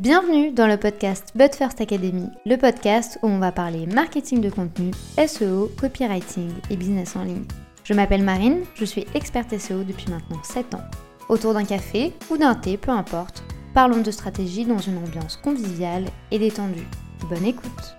Bienvenue dans le podcast But First Academy, le podcast où on va parler marketing de contenu, SEO, copywriting et business en ligne. Je m'appelle Marine, je suis experte SEO depuis maintenant 7 ans. Autour d'un café ou d'un thé, peu importe, parlons de stratégie dans une ambiance conviviale et détendue. Bonne écoute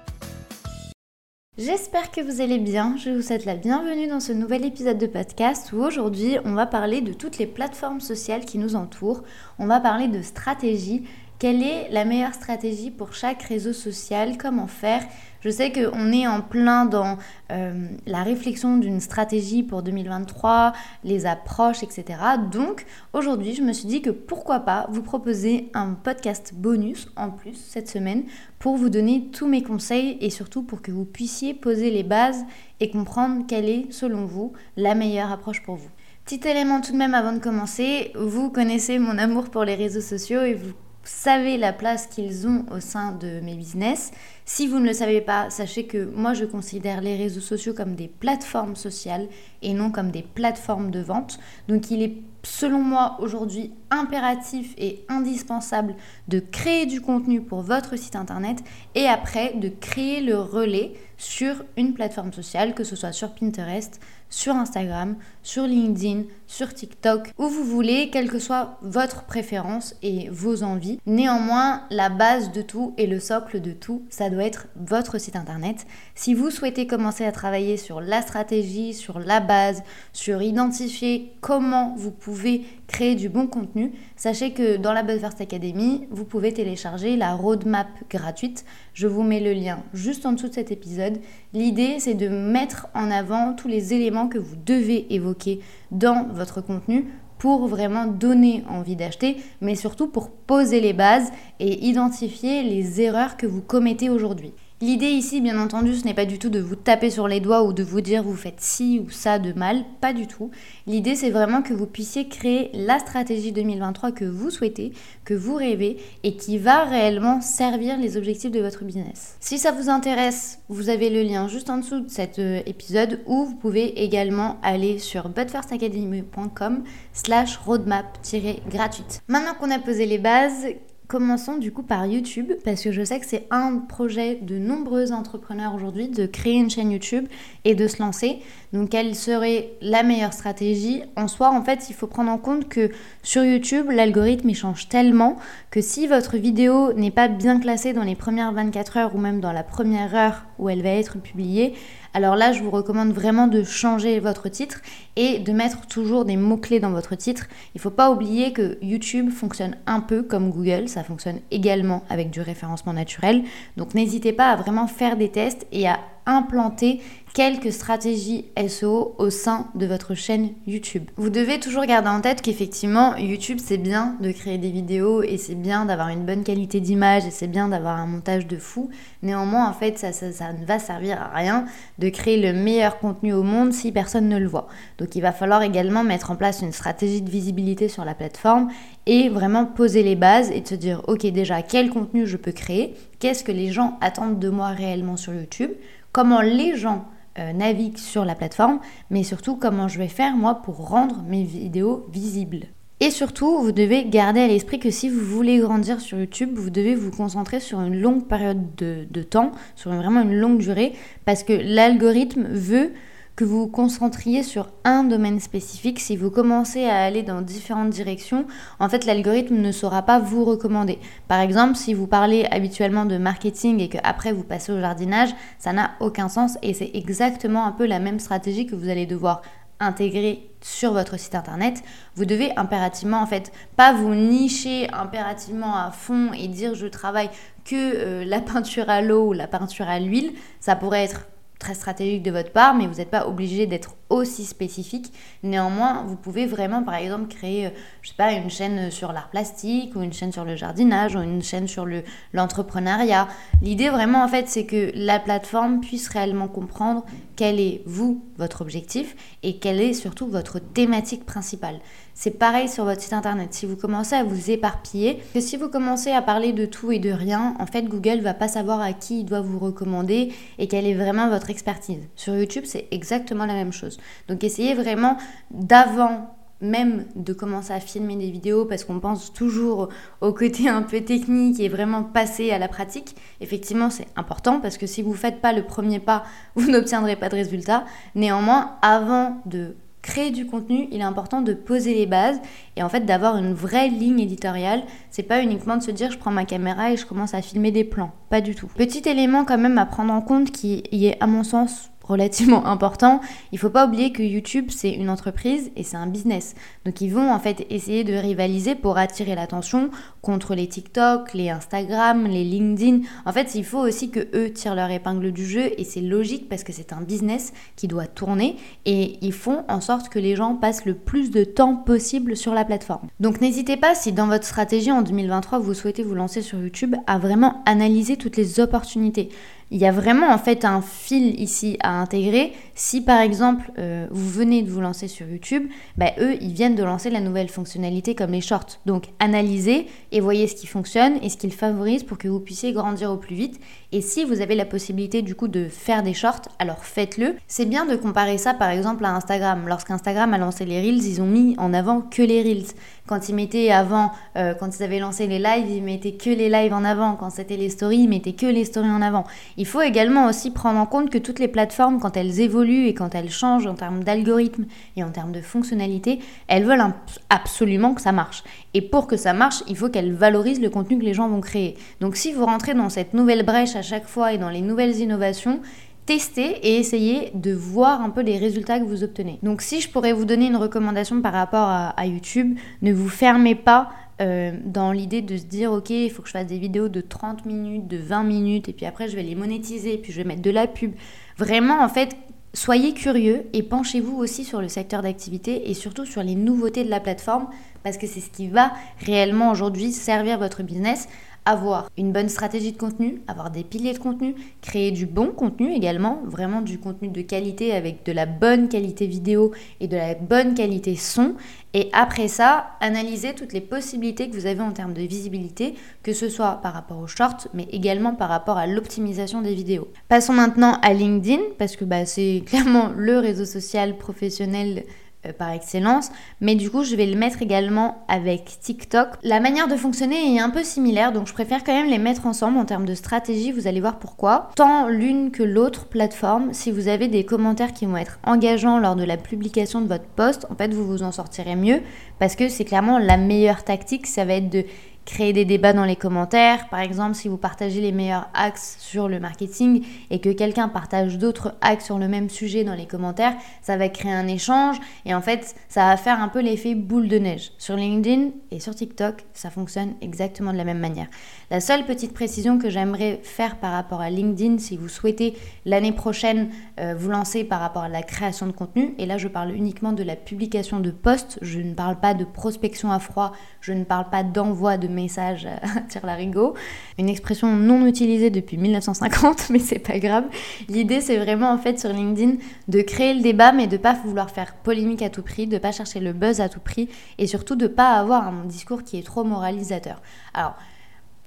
J'espère que vous allez bien, je vous souhaite la bienvenue dans ce nouvel épisode de podcast où aujourd'hui on va parler de toutes les plateformes sociales qui nous entourent, on va parler de stratégie quelle est la meilleure stratégie pour chaque réseau social? Comment faire? Je sais qu'on est en plein dans euh, la réflexion d'une stratégie pour 2023, les approches, etc. Donc aujourd'hui, je me suis dit que pourquoi pas vous proposer un podcast bonus en plus cette semaine pour vous donner tous mes conseils et surtout pour que vous puissiez poser les bases et comprendre quelle est, selon vous, la meilleure approche pour vous. Petit élément tout de même avant de commencer, vous connaissez mon amour pour les réseaux sociaux et vous savez la place qu'ils ont au sein de mes business. Si vous ne le savez pas, sachez que moi je considère les réseaux sociaux comme des plateformes sociales et non comme des plateformes de vente. Donc il est selon moi aujourd'hui impératif et indispensable de créer du contenu pour votre site internet et après de créer le relais sur une plateforme sociale, que ce soit sur Pinterest, sur Instagram, sur LinkedIn, sur TikTok, où vous voulez, quelle que soit votre préférence et vos envies. Néanmoins, la base de tout et le socle de tout, ça doit être votre site internet. Si vous souhaitez commencer à travailler sur la stratégie, sur la base, sur identifier comment vous pouvez créer du bon contenu, sachez que dans la First Academy, vous pouvez télécharger la roadmap gratuite. Je vous mets le lien juste en dessous de cet épisode. L'idée, c'est de mettre en avant tous les éléments que vous devez évoquer dans votre contenu pour vraiment donner envie d'acheter, mais surtout pour poser les bases et identifier les erreurs que vous commettez aujourd'hui. L'idée ici, bien entendu, ce n'est pas du tout de vous taper sur les doigts ou de vous dire vous faites ci ou ça de mal, pas du tout. L'idée, c'est vraiment que vous puissiez créer la stratégie 2023 que vous souhaitez, que vous rêvez et qui va réellement servir les objectifs de votre business. Si ça vous intéresse, vous avez le lien juste en dessous de cet euh, épisode où vous pouvez également aller sur butfirstacademy.com slash roadmap-gratuite. Maintenant qu'on a posé les bases, Commençons du coup par YouTube parce que je sais que c'est un projet de nombreux entrepreneurs aujourd'hui de créer une chaîne YouTube et de se lancer. Donc quelle serait la meilleure stratégie? En soi, en fait, il faut prendre en compte que sur YouTube, l'algorithme change tellement que si votre vidéo n'est pas bien classée dans les premières 24 heures ou même dans la première heure où elle va être publiée, alors là, je vous recommande vraiment de changer votre titre et de mettre toujours des mots-clés dans votre titre. Il ne faut pas oublier que YouTube fonctionne un peu comme Google, ça fonctionne également avec du référencement naturel. Donc n'hésitez pas à vraiment faire des tests et à implanter quelques stratégies SEO au sein de votre chaîne YouTube. Vous devez toujours garder en tête qu'effectivement, YouTube, c'est bien de créer des vidéos et c'est bien d'avoir une bonne qualité d'image et c'est bien d'avoir un montage de fou. Néanmoins, en fait, ça, ne va servir à rien de créer le meilleur contenu au monde si personne ne le voit. Il va falloir également mettre en place une stratégie de visibilité sur la plateforme et vraiment poser les bases et de se dire, ok, déjà, quel contenu je peux créer? Qu'est-ce que les gens attendent de moi réellement sur YouTube? Comment les gens euh, navigue sur la plateforme, mais surtout comment je vais faire moi pour rendre mes vidéos visibles? Et surtout, vous devez garder à l'esprit que si vous voulez grandir sur YouTube, vous devez vous concentrer sur une longue période de, de temps, sur vraiment une longue durée, parce que l'algorithme veut que vous concentriez sur un domaine spécifique. Si vous commencez à aller dans différentes directions, en fait, l'algorithme ne saura pas vous recommander. Par exemple, si vous parlez habituellement de marketing et qu'après vous passez au jardinage, ça n'a aucun sens et c'est exactement un peu la même stratégie que vous allez devoir intégrer sur votre site internet, vous devez impérativement en fait pas vous nicher impérativement à fond et dire je travaille que euh, la peinture à l'eau ou la peinture à l'huile, ça pourrait être très stratégique de votre part, mais vous n'êtes pas obligé d'être aussi spécifique. Néanmoins, vous pouvez vraiment, par exemple, créer, euh, je sais pas, une chaîne sur l'art plastique ou une chaîne sur le jardinage ou une chaîne sur le, l'entrepreneuriat. L'idée vraiment, en fait, c'est que la plateforme puisse réellement comprendre quel est, vous, votre objectif et quelle est surtout votre thématique principale. C'est pareil sur votre site internet. Si vous commencez à vous éparpiller, que si vous commencez à parler de tout et de rien, en fait, Google va pas savoir à qui il doit vous recommander et quelle est vraiment votre expertise. Sur YouTube, c'est exactement la même chose. Donc essayez vraiment d'avant même de commencer à filmer des vidéos parce qu'on pense toujours au côté un peu technique et vraiment passer à la pratique, effectivement c'est important parce que si vous ne faites pas le premier pas, vous n'obtiendrez pas de résultat. Néanmoins, avant de créer du contenu, il est important de poser les bases et en fait d'avoir une vraie ligne éditoriale. C'est pas uniquement de se dire je prends ma caméra et je commence à filmer des plans, pas du tout. Petit élément quand même à prendre en compte qui est à mon sens relativement important. Il faut pas oublier que YouTube c'est une entreprise et c'est un business. Donc ils vont en fait essayer de rivaliser pour attirer l'attention contre les TikTok, les Instagram, les LinkedIn. En fait, il faut aussi que eux tirent leur épingle du jeu et c'est logique parce que c'est un business qui doit tourner et ils font en sorte que les gens passent le plus de temps possible sur la plateforme. Donc n'hésitez pas si dans votre stratégie en 2023 vous souhaitez vous lancer sur YouTube à vraiment analyser toutes les opportunités il y a vraiment en fait un fil ici à intégrer. Si par exemple euh, vous venez de vous lancer sur YouTube, bah, eux ils viennent de lancer la nouvelle fonctionnalité comme les shorts. Donc analysez et voyez ce qui fonctionne et ce qu'ils favorise pour que vous puissiez grandir au plus vite. Et si vous avez la possibilité du coup de faire des shorts, alors faites-le. C'est bien de comparer ça par exemple à Instagram. Lorsqu'Instagram a lancé les Reels, ils ont mis en avant que les Reels. Quand ils mettaient avant, euh, quand ils avaient lancé les lives, ils mettaient que les lives en avant. Quand c'était les stories, ils mettaient que les stories en avant. Il faut également aussi prendre en compte que toutes les plateformes, quand elles évoluent et quand elles changent en termes d'algorithme et en termes de fonctionnalité, elles veulent absolument que ça marche. Et pour que ça marche, il faut qu'elles valorisent le contenu que les gens vont créer. Donc si vous rentrez dans cette nouvelle brèche à chaque fois et dans les nouvelles innovations, tester et essayer de voir un peu les résultats que vous obtenez. Donc si je pourrais vous donner une recommandation par rapport à, YouTube, ne vous fermez pas euh, dans l'idée de se dire ok il faut que je fasse des vidéos de 30 minutes, de 20 minutes et puis après je vais les monétiser, puis je vais mettre de la pub. Vraiment en fait soyez curieux et penchez-vous aussi sur le secteur d'activité et surtout sur les nouveautés de la plateforme parce que c'est ce qui va réellement aujourd'hui servir votre business avoir une bonne stratégie de contenu, avoir des piliers de contenu, créer du bon contenu également, vraiment du contenu de qualité avec de la bonne qualité vidéo et de la bonne qualité son. Et après ça, analyser toutes les possibilités que vous avez en termes de visibilité, que ce soit par rapport aux shorts, mais également par rapport à l'optimisation des vidéos. Passons maintenant à LinkedIn, parce que bah, c'est clairement le réseau social professionnel par excellence, mais du coup je vais le mettre également avec TikTok. La manière de fonctionner est un peu similaire, donc je préfère quand même les mettre ensemble en termes de stratégie, vous allez voir pourquoi. Tant l'une que l'autre plateforme, si vous avez des commentaires qui vont être engageants lors de la publication de votre post, en fait vous vous en sortirez mieux, parce que c'est clairement la meilleure tactique, ça va être de créer des débats dans les commentaires. Par exemple, si vous partagez les meilleurs axes sur le marketing et que quelqu'un partage d'autres axes sur le même sujet dans les commentaires, ça va créer un échange et en fait, ça va faire un peu l'effet boule de neige. Sur LinkedIn et sur TikTok, ça fonctionne exactement de la même manière. La seule petite précision que j'aimerais faire par rapport à LinkedIn, si vous souhaitez l'année prochaine euh, vous lancer par rapport à la création de contenu, et là je parle uniquement de la publication de posts, je ne parle pas de prospection à froid, je ne parle pas d'envoi de message à tire larigot, une expression non utilisée depuis 1950, mais c'est pas grave. L'idée, c'est vraiment en fait sur LinkedIn de créer le débat, mais de pas vouloir faire polémique à tout prix, de pas chercher le buzz à tout prix, et surtout de pas avoir un discours qui est trop moralisateur. Alors,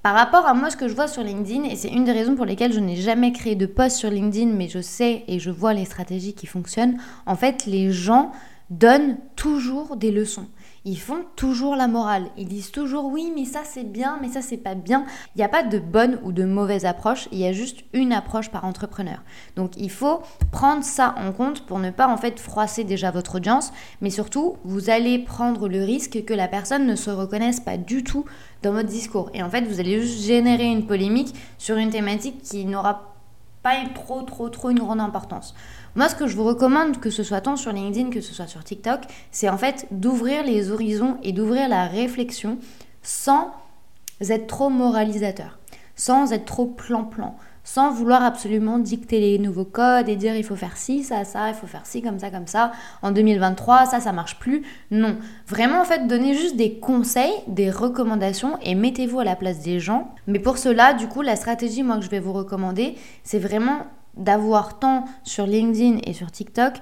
par rapport à moi, ce que je vois sur LinkedIn, et c'est une des raisons pour lesquelles je n'ai jamais créé de post sur LinkedIn, mais je sais et je vois les stratégies qui fonctionnent, en fait, les gens donnent toujours des leçons ils font toujours la morale. Ils disent toujours oui, mais ça c'est bien, mais ça c'est pas bien. Il n'y a pas de bonne ou de mauvaise approche, il y a juste une approche par entrepreneur. Donc il faut prendre ça en compte pour ne pas en fait froisser déjà votre audience, mais surtout vous allez prendre le risque que la personne ne se reconnaisse pas du tout dans votre discours. Et en fait vous allez juste générer une polémique sur une thématique qui n'aura pas trop trop trop une grande importance. Moi, ce que je vous recommande, que ce soit tant sur LinkedIn que ce soit sur TikTok, c'est en fait d'ouvrir les horizons et d'ouvrir la réflexion sans être trop moralisateur, sans être trop plan-plan, sans vouloir absolument dicter les nouveaux codes et dire il faut faire ci, ça, ça, il faut faire ci, comme ça, comme ça. En 2023, ça, ça marche plus. Non. Vraiment, en fait, donnez juste des conseils, des recommandations et mettez-vous à la place des gens. Mais pour cela, du coup, la stratégie, moi, que je vais vous recommander, c'est vraiment d'avoir tant sur LinkedIn et sur TikTok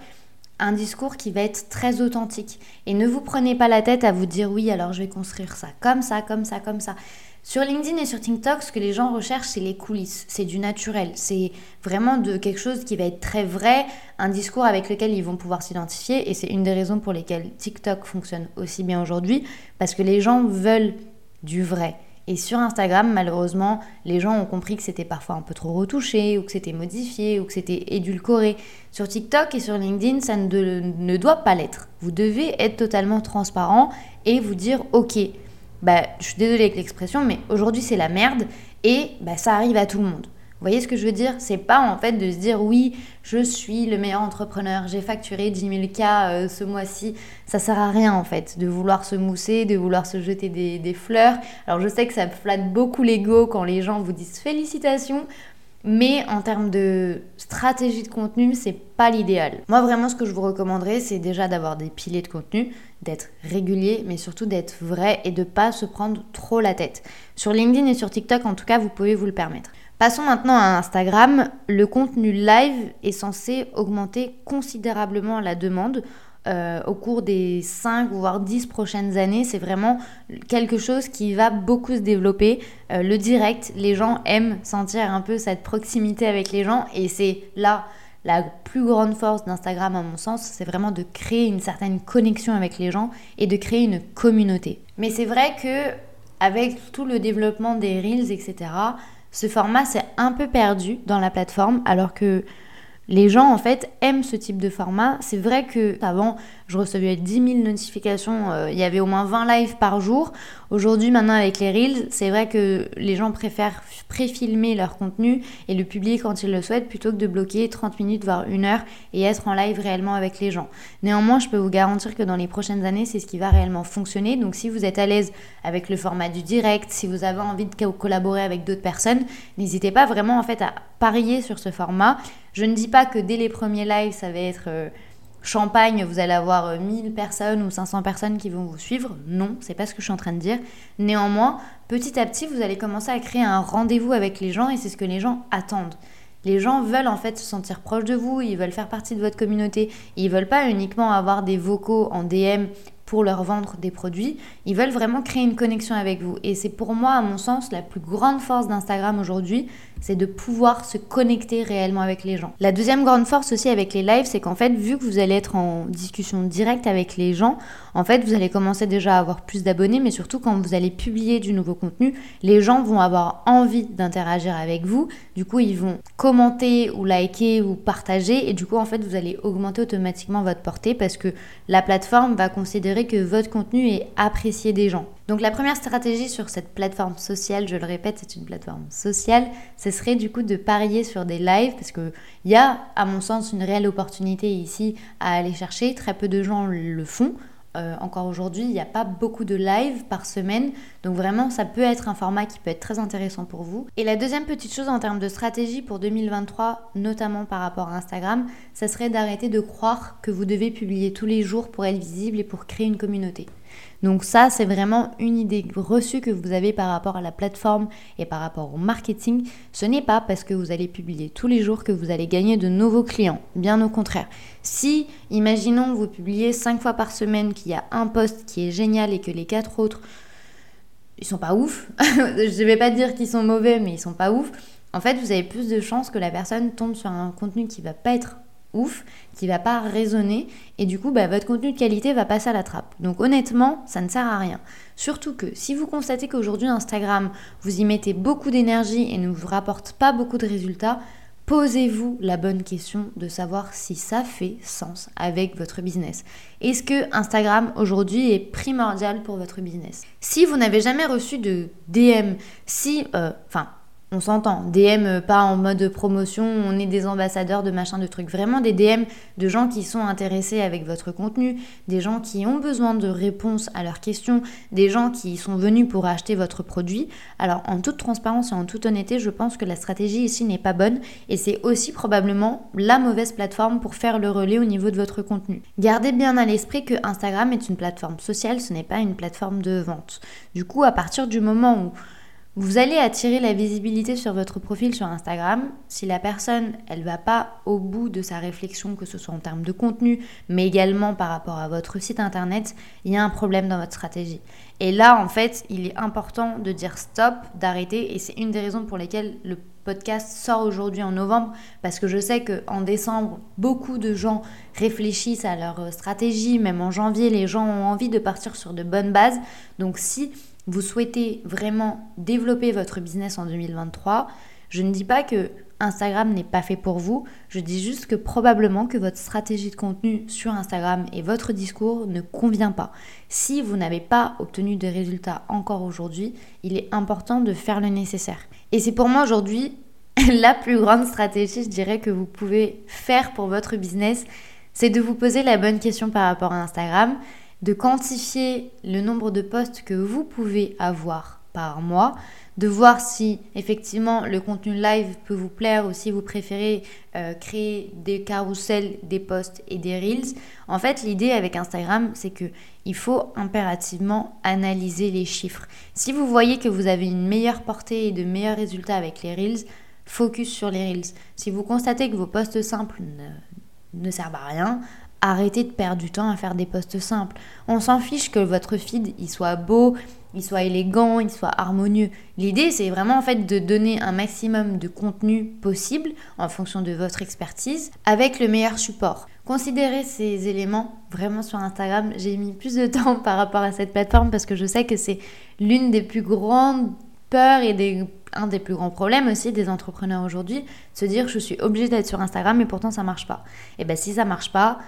un discours qui va être très authentique. Et ne vous prenez pas la tête à vous dire oui, alors je vais construire ça comme ça, comme ça, comme ça. Sur LinkedIn et sur TikTok, ce que les gens recherchent, c'est les coulisses, c'est du naturel, c'est vraiment de quelque chose qui va être très vrai, un discours avec lequel ils vont pouvoir s'identifier. Et c'est une des raisons pour lesquelles TikTok fonctionne aussi bien aujourd'hui, parce que les gens veulent du vrai. Et sur Instagram, malheureusement, les gens ont compris que c'était parfois un peu trop retouché, ou que c'était modifié, ou que c'était édulcoré. Sur TikTok et sur LinkedIn, ça ne, doit pas l'être. Vous devez être totalement transparent et vous dire, ok, bah, je suis désolée avec l'expression, mais aujourd'hui c'est la merde et bah, ça arrive à tout le monde. Vous voyez ce que je veux dire? C'est pas en fait de se dire oui, je suis le meilleur entrepreneur, j'ai facturé 10 000 cas ce mois-ci. Ça sert à rien en fait de vouloir se mousser, de vouloir se jeter des, des fleurs. Alors je sais que ça flatte beaucoup l'ego quand les gens vous disent félicitations, mais en termes de stratégie de contenu, c'est pas l'idéal. Moi, vraiment, ce que je vous recommanderais, c'est déjà d'avoir des piliers de contenu, d'être régulier, mais surtout d'être vrai et de pas se prendre trop la tête. Sur LinkedIn et sur TikTok, en tout cas, vous pouvez vous le permettre. Passons maintenant à Instagram. Le contenu live est censé augmenter considérablement la demande. Euh, au cours des 5 voire 10 prochaines années. C'est vraiment quelque chose qui va beaucoup se développer. Euh, le direct, les gens aiment sentir un peu cette proximité avec les gens et c'est là la plus grande force d'Instagram à mon sens, c'est vraiment de créer une certaine connexion avec les gens et de créer une communauté. Mais c'est vrai que avec tout le développement des reels, etc., ce format s'est un peu perdu dans la plateforme alors que les gens en fait aiment ce type de format. C'est vrai que avant je recevais 10 000 notifications, euh, il y avait au moins 20 lives par jour. Aujourd'hui maintenant avec les Reels, c'est vrai que les gens préfèrent préfilmer leur contenu et le publier quand ils le souhaitent plutôt que de bloquer 30 minutes voire une heure et être en live réellement avec les gens. Néanmoins, je peux vous garantir que dans les prochaines années, c'est ce qui va réellement fonctionner. Donc si vous êtes à l'aise avec le format du direct, si vous avez envie de collaborer avec d'autres personnes, n'hésitez pas vraiment en fait à parier sur ce format. Je ne dis pas que dès les premiers lives, ça va être euh, champagne, vous allez avoir 1000 euh, personnes ou 500 personnes qui vont vous suivre. Non, c'est pas ce que je suis en train de dire. Néanmoins, petit à petit, vous allez commencer à créer un rendez-vous avec les gens et c'est ce que les gens attendent. Les gens veulent en fait se sentir proches de vous, ils veulent faire partie de votre communauté. Ils veulent pas uniquement avoir des vocaux en DM pour leur vendre des produits. Ils veulent vraiment créer une connexion avec vous. Et c'est pour moi, à mon sens, la plus grande force d'Instagram aujourd'hui, c'est de pouvoir se connecter réellement avec les gens. La deuxième grande force aussi avec les lives, c'est qu'en fait, vu que vous allez être en discussion directe avec les gens, en fait, vous allez commencer déjà à avoir plus d'abonnés, mais surtout quand vous allez publier du nouveau contenu, les gens vont avoir envie d'interagir avec vous. Du coup, ils vont commenter ou liker ou partager, et du coup, en fait, vous allez augmenter automatiquement votre portée parce que la plateforme va considérer que votre contenu est apprécié des gens. Donc la première stratégie sur cette plateforme sociale, je le répète, c'est une plateforme sociale, ce serait du coup de parier sur des lives parce qu'il y a à mon sens une réelle opportunité ici à aller chercher, très peu de gens le font. Euh, encore aujourd'hui, il n'y a pas beaucoup de lives par semaine. Donc vraiment, ça peut être un format qui peut être très intéressant pour vous. Et la deuxième petite chose en termes de stratégie pour 2023, notamment par rapport à Instagram, ça serait d'arrêter de croire que vous devez publier tous les jours pour être visible et pour créer une communauté. Donc ça, c'est vraiment une idée reçue que vous avez par rapport à la plateforme et par rapport au marketing. Ce n'est pas parce que vous allez publier tous les jours que vous allez gagner de nouveaux clients. Bien au contraire. Si, imaginons, vous publiez 5 fois par semaine, qu'il y a un post qui est génial et que les quatre autres, ils sont pas ouf. Je ne vais pas dire qu'ils sont mauvais, mais ils sont pas ouf. En fait, vous avez plus de chances que la personne tombe sur un contenu qui va pas être ouf, qui va pas résonner, et du coup, bah, votre contenu de qualité va passer à la trappe. Donc honnêtement, ça ne sert à rien. Surtout que si vous constatez qu'aujourd'hui Instagram, vous y mettez beaucoup d'énergie et ne vous rapporte pas beaucoup de résultats, posez-vous la bonne question de savoir si ça fait sens avec votre business. Est-ce que Instagram aujourd'hui est primordial pour votre business? Si vous n'avez jamais reçu de DM, si, euh, enfin, on s'entend. DM euh, pas en mode promotion, on est des ambassadeurs de machin de trucs. Vraiment des DM de gens qui sont intéressés avec votre contenu, des gens qui ont besoin de réponses à leurs questions, des gens qui sont venus pour acheter votre produit. Alors en toute transparence et en toute honnêteté, je pense que la stratégie ici n'est pas bonne et c'est aussi probablement la mauvaise plateforme pour faire le relais au niveau de votre contenu. Gardez bien à l'esprit que Instagram est une plateforme sociale, ce n'est pas une plateforme de vente. Du coup, à partir du moment où Vous allez attirer la visibilité sur votre profil sur Instagram si la personne, elle va pas au bout de sa réflexion, que ce soit en termes de contenu, mais également par rapport à votre site internet, il y a un problème dans votre stratégie. Et là, en fait, il est important de dire stop, d'arrêter, et c'est une des raisons pour lesquelles le podcast sort aujourd'hui en novembre, parce que je sais qu'en décembre, beaucoup de gens réfléchissent à leur stratégie, même en janvier, les gens ont envie de partir sur de bonnes bases. Donc si vous souhaitez vraiment développer votre business en 2023, je ne dis pas que Instagram n'est pas fait pour vous, je dis juste que probablement que votre stratégie de contenu sur Instagram et votre discours ne convient pas. Si vous n'avez pas obtenu de résultats encore aujourd'hui, il est important de faire le nécessaire. Et c'est pour moi aujourd'hui la plus grande stratégie, je dirais, que vous pouvez faire pour votre business, c'est de vous poser la bonne question par rapport à Instagram de quantifier le nombre de postes que vous pouvez avoir par mois, de voir si effectivement le contenu live peut vous plaire ou si vous préférez euh, créer des carousels, des posts et des reels. En fait, l'idée avec Instagram, c'est que il faut impérativement analyser les chiffres. Si vous voyez que vous avez une meilleure portée et de meilleurs résultats avec les reels, focus sur les reels. Si vous constatez que vos posts simples ne, ne servent à rien, arrêtez de perdre du temps à faire des posts simples. On s'en fiche que votre feed il soit beau, il soit élégant, il soit harmonieux. L'idée c'est vraiment en fait de donner un maximum de contenu possible en fonction de votre expertise avec le meilleur support. Considérez ces éléments vraiment sur Instagram. J'ai mis plus de temps par rapport à cette plateforme parce que je sais que c'est l'une des plus grandes peurs et des, un des plus grands problèmes aussi des entrepreneurs aujourd'hui, se dire je suis obligé d'être sur Instagram mais pourtant ça marche pas. Et bien si ça marche pas,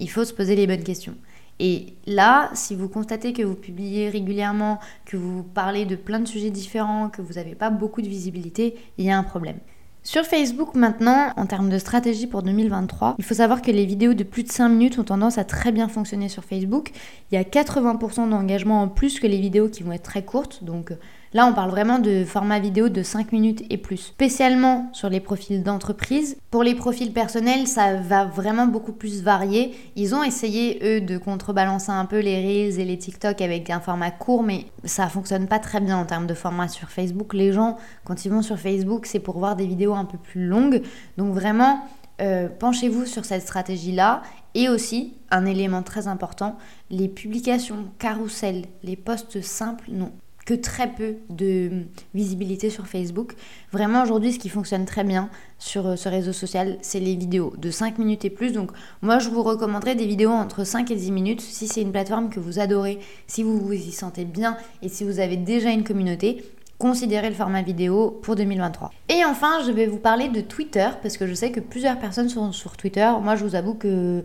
il faut se poser les bonnes questions. Et là, si vous constatez que vous publiez régulièrement, que vous parlez de plein de sujets différents, que vous n'avez pas beaucoup de visibilité, il y a un problème. Sur Facebook maintenant, en termes de stratégie pour 2023, il faut savoir que les vidéos de plus de 5 minutes ont tendance à très bien fonctionner sur Facebook. Il y a 80% d'engagement en plus que les vidéos qui vont être très courtes, donc Là, on parle vraiment de format vidéo de 5 minutes et plus. Spécialement sur les profils d'entreprise. Pour les profils personnels, ça va vraiment beaucoup plus varier. Ils ont essayé, eux, de contrebalancer un peu les Reels et les TikTok avec un format court, mais ça fonctionne pas très bien en termes de format sur Facebook. Les gens, quand ils vont sur Facebook, c'est pour voir des vidéos un peu plus longues. Donc vraiment, euh, penchez-vous sur cette stratégie-là. Et aussi, un élément très important, les publications carousel, les posts simples non très peu de visibilité sur Facebook. Vraiment aujourd'hui ce qui fonctionne très bien sur euh, ce réseau social, c'est les vidéos de 5 minutes et plus. Donc moi je vous recommanderais des vidéos entre 5 et 10 minutes si c'est une plateforme que vous adorez, si vous vous y sentez bien et si vous avez déjà une communauté. Considérez le format vidéo pour 2023. Et enfin, je vais vous parler de Twitter parce que je sais que plusieurs personnes sont sur Twitter. Moi, je vous avoue que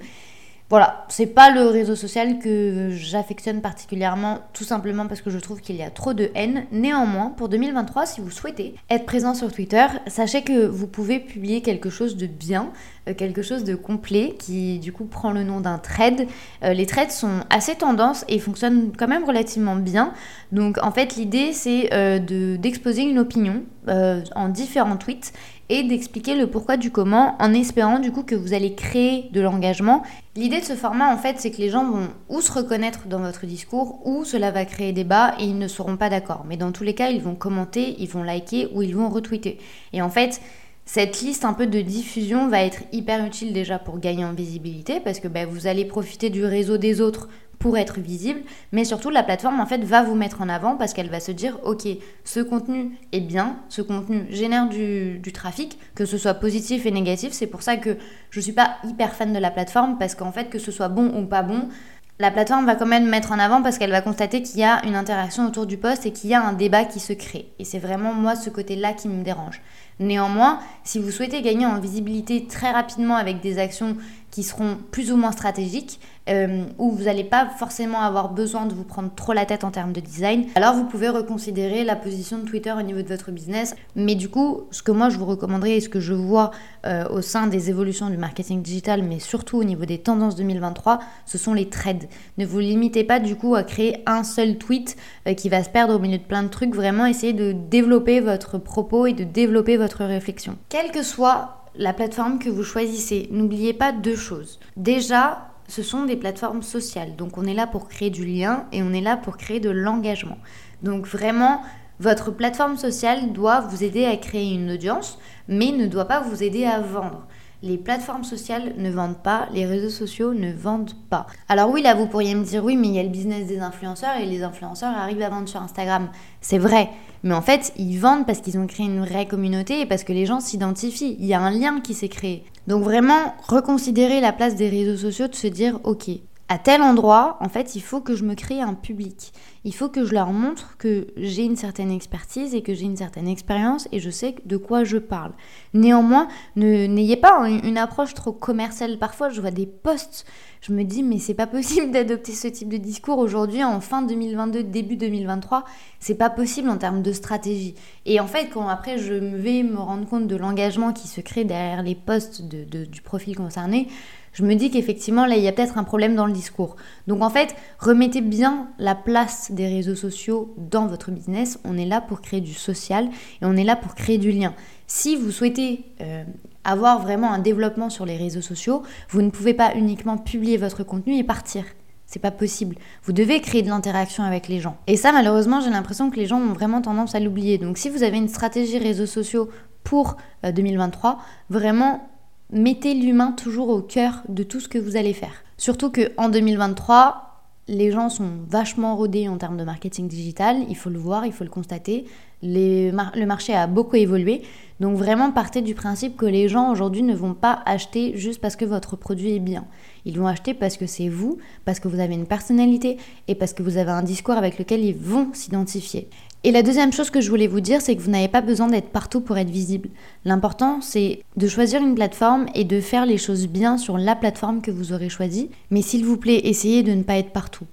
voilà, c'est pas le réseau social que j'affectionne particulièrement, tout simplement parce que je trouve qu'il y a trop de haine. Néanmoins, pour 2023, si vous souhaitez être présent sur Twitter, sachez que vous pouvez publier quelque chose de bien, euh, quelque chose de complet qui du coup prend le nom d'un thread. Euh, les threads sont assez tendances et fonctionnent quand même relativement bien. Donc en fait, l'idée c'est euh, d'exposer une opinion en différents tweets et d'expliquer le pourquoi du comment en espérant du coup que vous allez créer de l'engagement. L'idée de ce format en fait c'est que les gens vont ou se reconnaître dans votre discours ou cela va créer débat et ils ne seront pas d'accord. Mais dans tous les cas ils vont commenter, ils vont liker ou ils vont retweeter. Et en fait cette liste un peu de diffusion va être hyper utile déjà pour gagner en visibilité parce que bah, vous allez profiter du réseau des autres pour être visible, mais surtout la plateforme en fait va vous mettre en avant parce qu'elle va se dire ok ce contenu est bien, ce contenu génère du, trafic, que ce soit positif et négatif, c'est pour ça que je suis pas hyper fan de la plateforme parce qu'en fait que ce soit bon ou pas bon, la plateforme va quand même mettre en avant parce qu'elle va constater qu'il y a une interaction autour du poste et qu'il y a un débat qui se crée. Et c'est vraiment moi ce côté-là qui me dérange. Néanmoins, si vous souhaitez gagner en visibilité très rapidement avec des actions qui seront plus ou moins stratégiques, euh, où vous n'allez pas forcément avoir besoin de vous prendre trop la tête en termes de design, alors vous pouvez reconsidérer la position de Twitter au niveau de votre business. Mais du coup, ce que moi je vous recommanderais et ce que je vois euh, au sein des évolutions du marketing digital, mais surtout au niveau des tendances 2023, ce sont les trades. Ne vous limitez pas du coup à créer un seul tweet euh, qui va se perdre au milieu de plein de trucs. Vraiment, essayez de développer votre propos et de développer votre réflexion. Quelle que soit la plateforme que vous choisissez, n'oubliez pas deux choses. Déjà, ce sont des plateformes sociales. Donc on est là pour créer du lien et on est là pour créer de l'engagement. Donc vraiment, Votre plateforme sociale doit vous aider à créer une audience, mais ne doit pas vous aider à vendre. Les plateformes sociales ne vendent pas, les réseaux sociaux ne vendent pas. Alors oui, là, vous pourriez me dire, oui, mais il y a le business des influenceurs et les influenceurs arrivent à vendre sur Instagram. C'est vrai, mais en fait, ils vendent parce qu'ils ont créé une vraie communauté et parce que les gens s'identifient. Il y a un lien qui s'est créé. Donc vraiment, reconsidérer la place des réseaux sociaux, de se dire, ok, à tel endroit, en fait, il faut que je me crée un public. Il faut que je leur montre que j'ai une certaine expertise et que j'ai une certaine expérience et je sais de quoi je parle. Néanmoins, n'ayez pas une approche trop commerciale. Parfois, je vois des posts, je me dis, mais c'est pas possible d'adopter ce type de discours aujourd'hui, en fin 2022, début 2023. C'est pas possible en termes de stratégie. Et en fait, quand après je vais me rendre compte de l'engagement qui se crée derrière les posts du profil concerné, je me dis qu'effectivement, là, il y a peut-être un problème dans le discours. Donc en fait, remettez bien la place des réseaux sociaux dans votre business. On est là pour créer du social et on est là pour créer du lien. Si vous souhaitez euh, avoir vraiment un développement sur les réseaux sociaux, vous ne pouvez pas uniquement publier votre contenu et partir. C'est pas possible. Vous devez créer de l'interaction avec les gens. Et ça, malheureusement, j'ai l'impression que les gens ont vraiment tendance à l'oublier. Donc, si vous avez une stratégie réseaux sociaux pour 2023, euh, vraiment mettez l'humain toujours au cœur de tout ce que vous allez faire. Surtout qu'en 2023, les gens sont vachement rodés en termes de marketing digital, il faut le voir, il faut le constater. le marché a beaucoup évolué, donc vraiment partez du principe que les gens aujourd'hui ne vont pas acheter juste parce que votre produit est bien. Ils vont acheter parce que c'est vous, parce que vous avez une personnalité et parce que vous avez un discours avec lequel ils vont s'identifier. Et la deuxième chose que je voulais vous dire, c'est que vous n'avez pas besoin d'être partout pour être visible. L'important, c'est de choisir une plateforme et de faire les choses bien sur la plateforme que vous aurez choisie. Mais s'il vous plaît, essayez de ne pas être partout.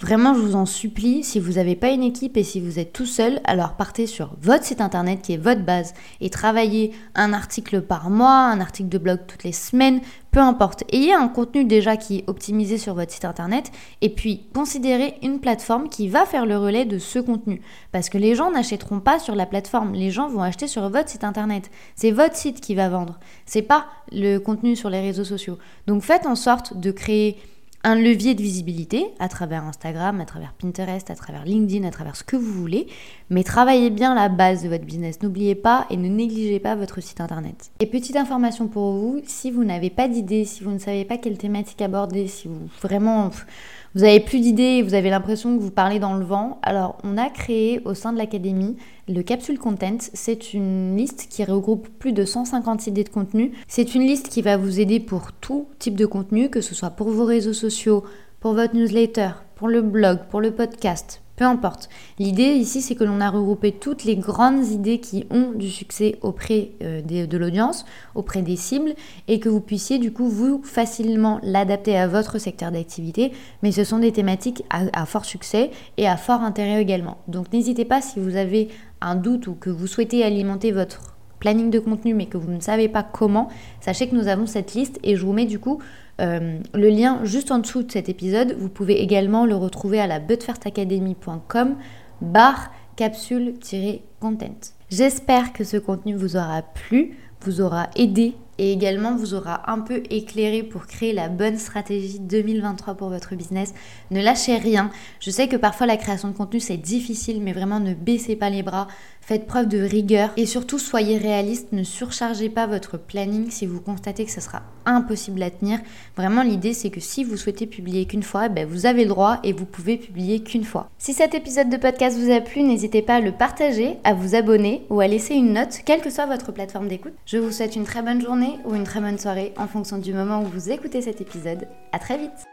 Vraiment, je vous en supplie, si vous n'avez pas une équipe et si vous êtes tout seul, alors partez sur votre site internet qui est votre base et travaillez un article par mois, un article de blog toutes les semaines, peu importe. Ayez un contenu déjà qui est optimisé sur votre site internet et puis considérez une plateforme qui va faire le relais de ce contenu. Parce que les gens n'achèteront pas sur la plateforme, les gens vont acheter sur votre site internet. C'est votre site qui va vendre, c'est pas le contenu sur les réseaux sociaux. Donc faites en sorte de créer un levier de visibilité à travers Instagram, à travers Pinterest, à travers LinkedIn, à travers ce que vous voulez, mais travaillez bien la base de votre business. N'oubliez pas et ne négligez pas votre site internet. Et petite information pour vous, si vous n'avez pas d'idée, si vous ne savez pas quelle thématique aborder, si vous vraiment vous avez plus d'idées vous avez l'impression que vous parlez dans le vent, alors on a créé au sein de l'académie le Capsule Content. C'est une liste qui regroupe plus de 150 idées de contenu. C'est une liste qui va vous aider pour tout type de contenu, que ce soit pour vos réseaux sociaux, pour votre newsletter, pour le blog, pour le podcast, peu importe. L'idée ici, c'est que l'on a regroupé toutes les grandes idées qui ont du succès auprès euh, de l'audience, auprès des cibles, et que vous puissiez du coup vous facilement l'adapter à votre secteur d'activité. Mais ce sont des thématiques à, fort succès et à fort intérêt également. Donc n'hésitez pas si vous avez un doute ou que vous souhaitez alimenter votre planning de contenu mais que vous ne savez pas comment, sachez que nous avons cette liste et je vous mets du coup euh, le lien juste en dessous de cet épisode. Vous pouvez également le retrouver à la butfertacademy.com barre capsule-content. J'espère que ce contenu vous aura plu, vous aura aidé et également vous aura un peu éclairé pour créer la bonne stratégie 2023 pour votre business. Ne lâchez rien. Je sais que parfois la création de contenu c'est difficile, mais vraiment ne baissez pas les bras. Faites preuve de rigueur et surtout soyez réaliste. Ne surchargez pas votre planning si vous constatez que ce sera impossible à tenir. Vraiment, l'idée c'est que si vous souhaitez publier qu'une fois, ben, vous avez le droit et vous pouvez publier qu'une fois. Si cet épisode de podcast vous a plu, n'hésitez pas à le partager, à vous abonner ou à laisser une note, quelle que soit votre plateforme d'écoute. Je vous souhaite une très bonne journée ou une très bonne soirée en fonction du moment où vous écoutez cet épisode. À très vite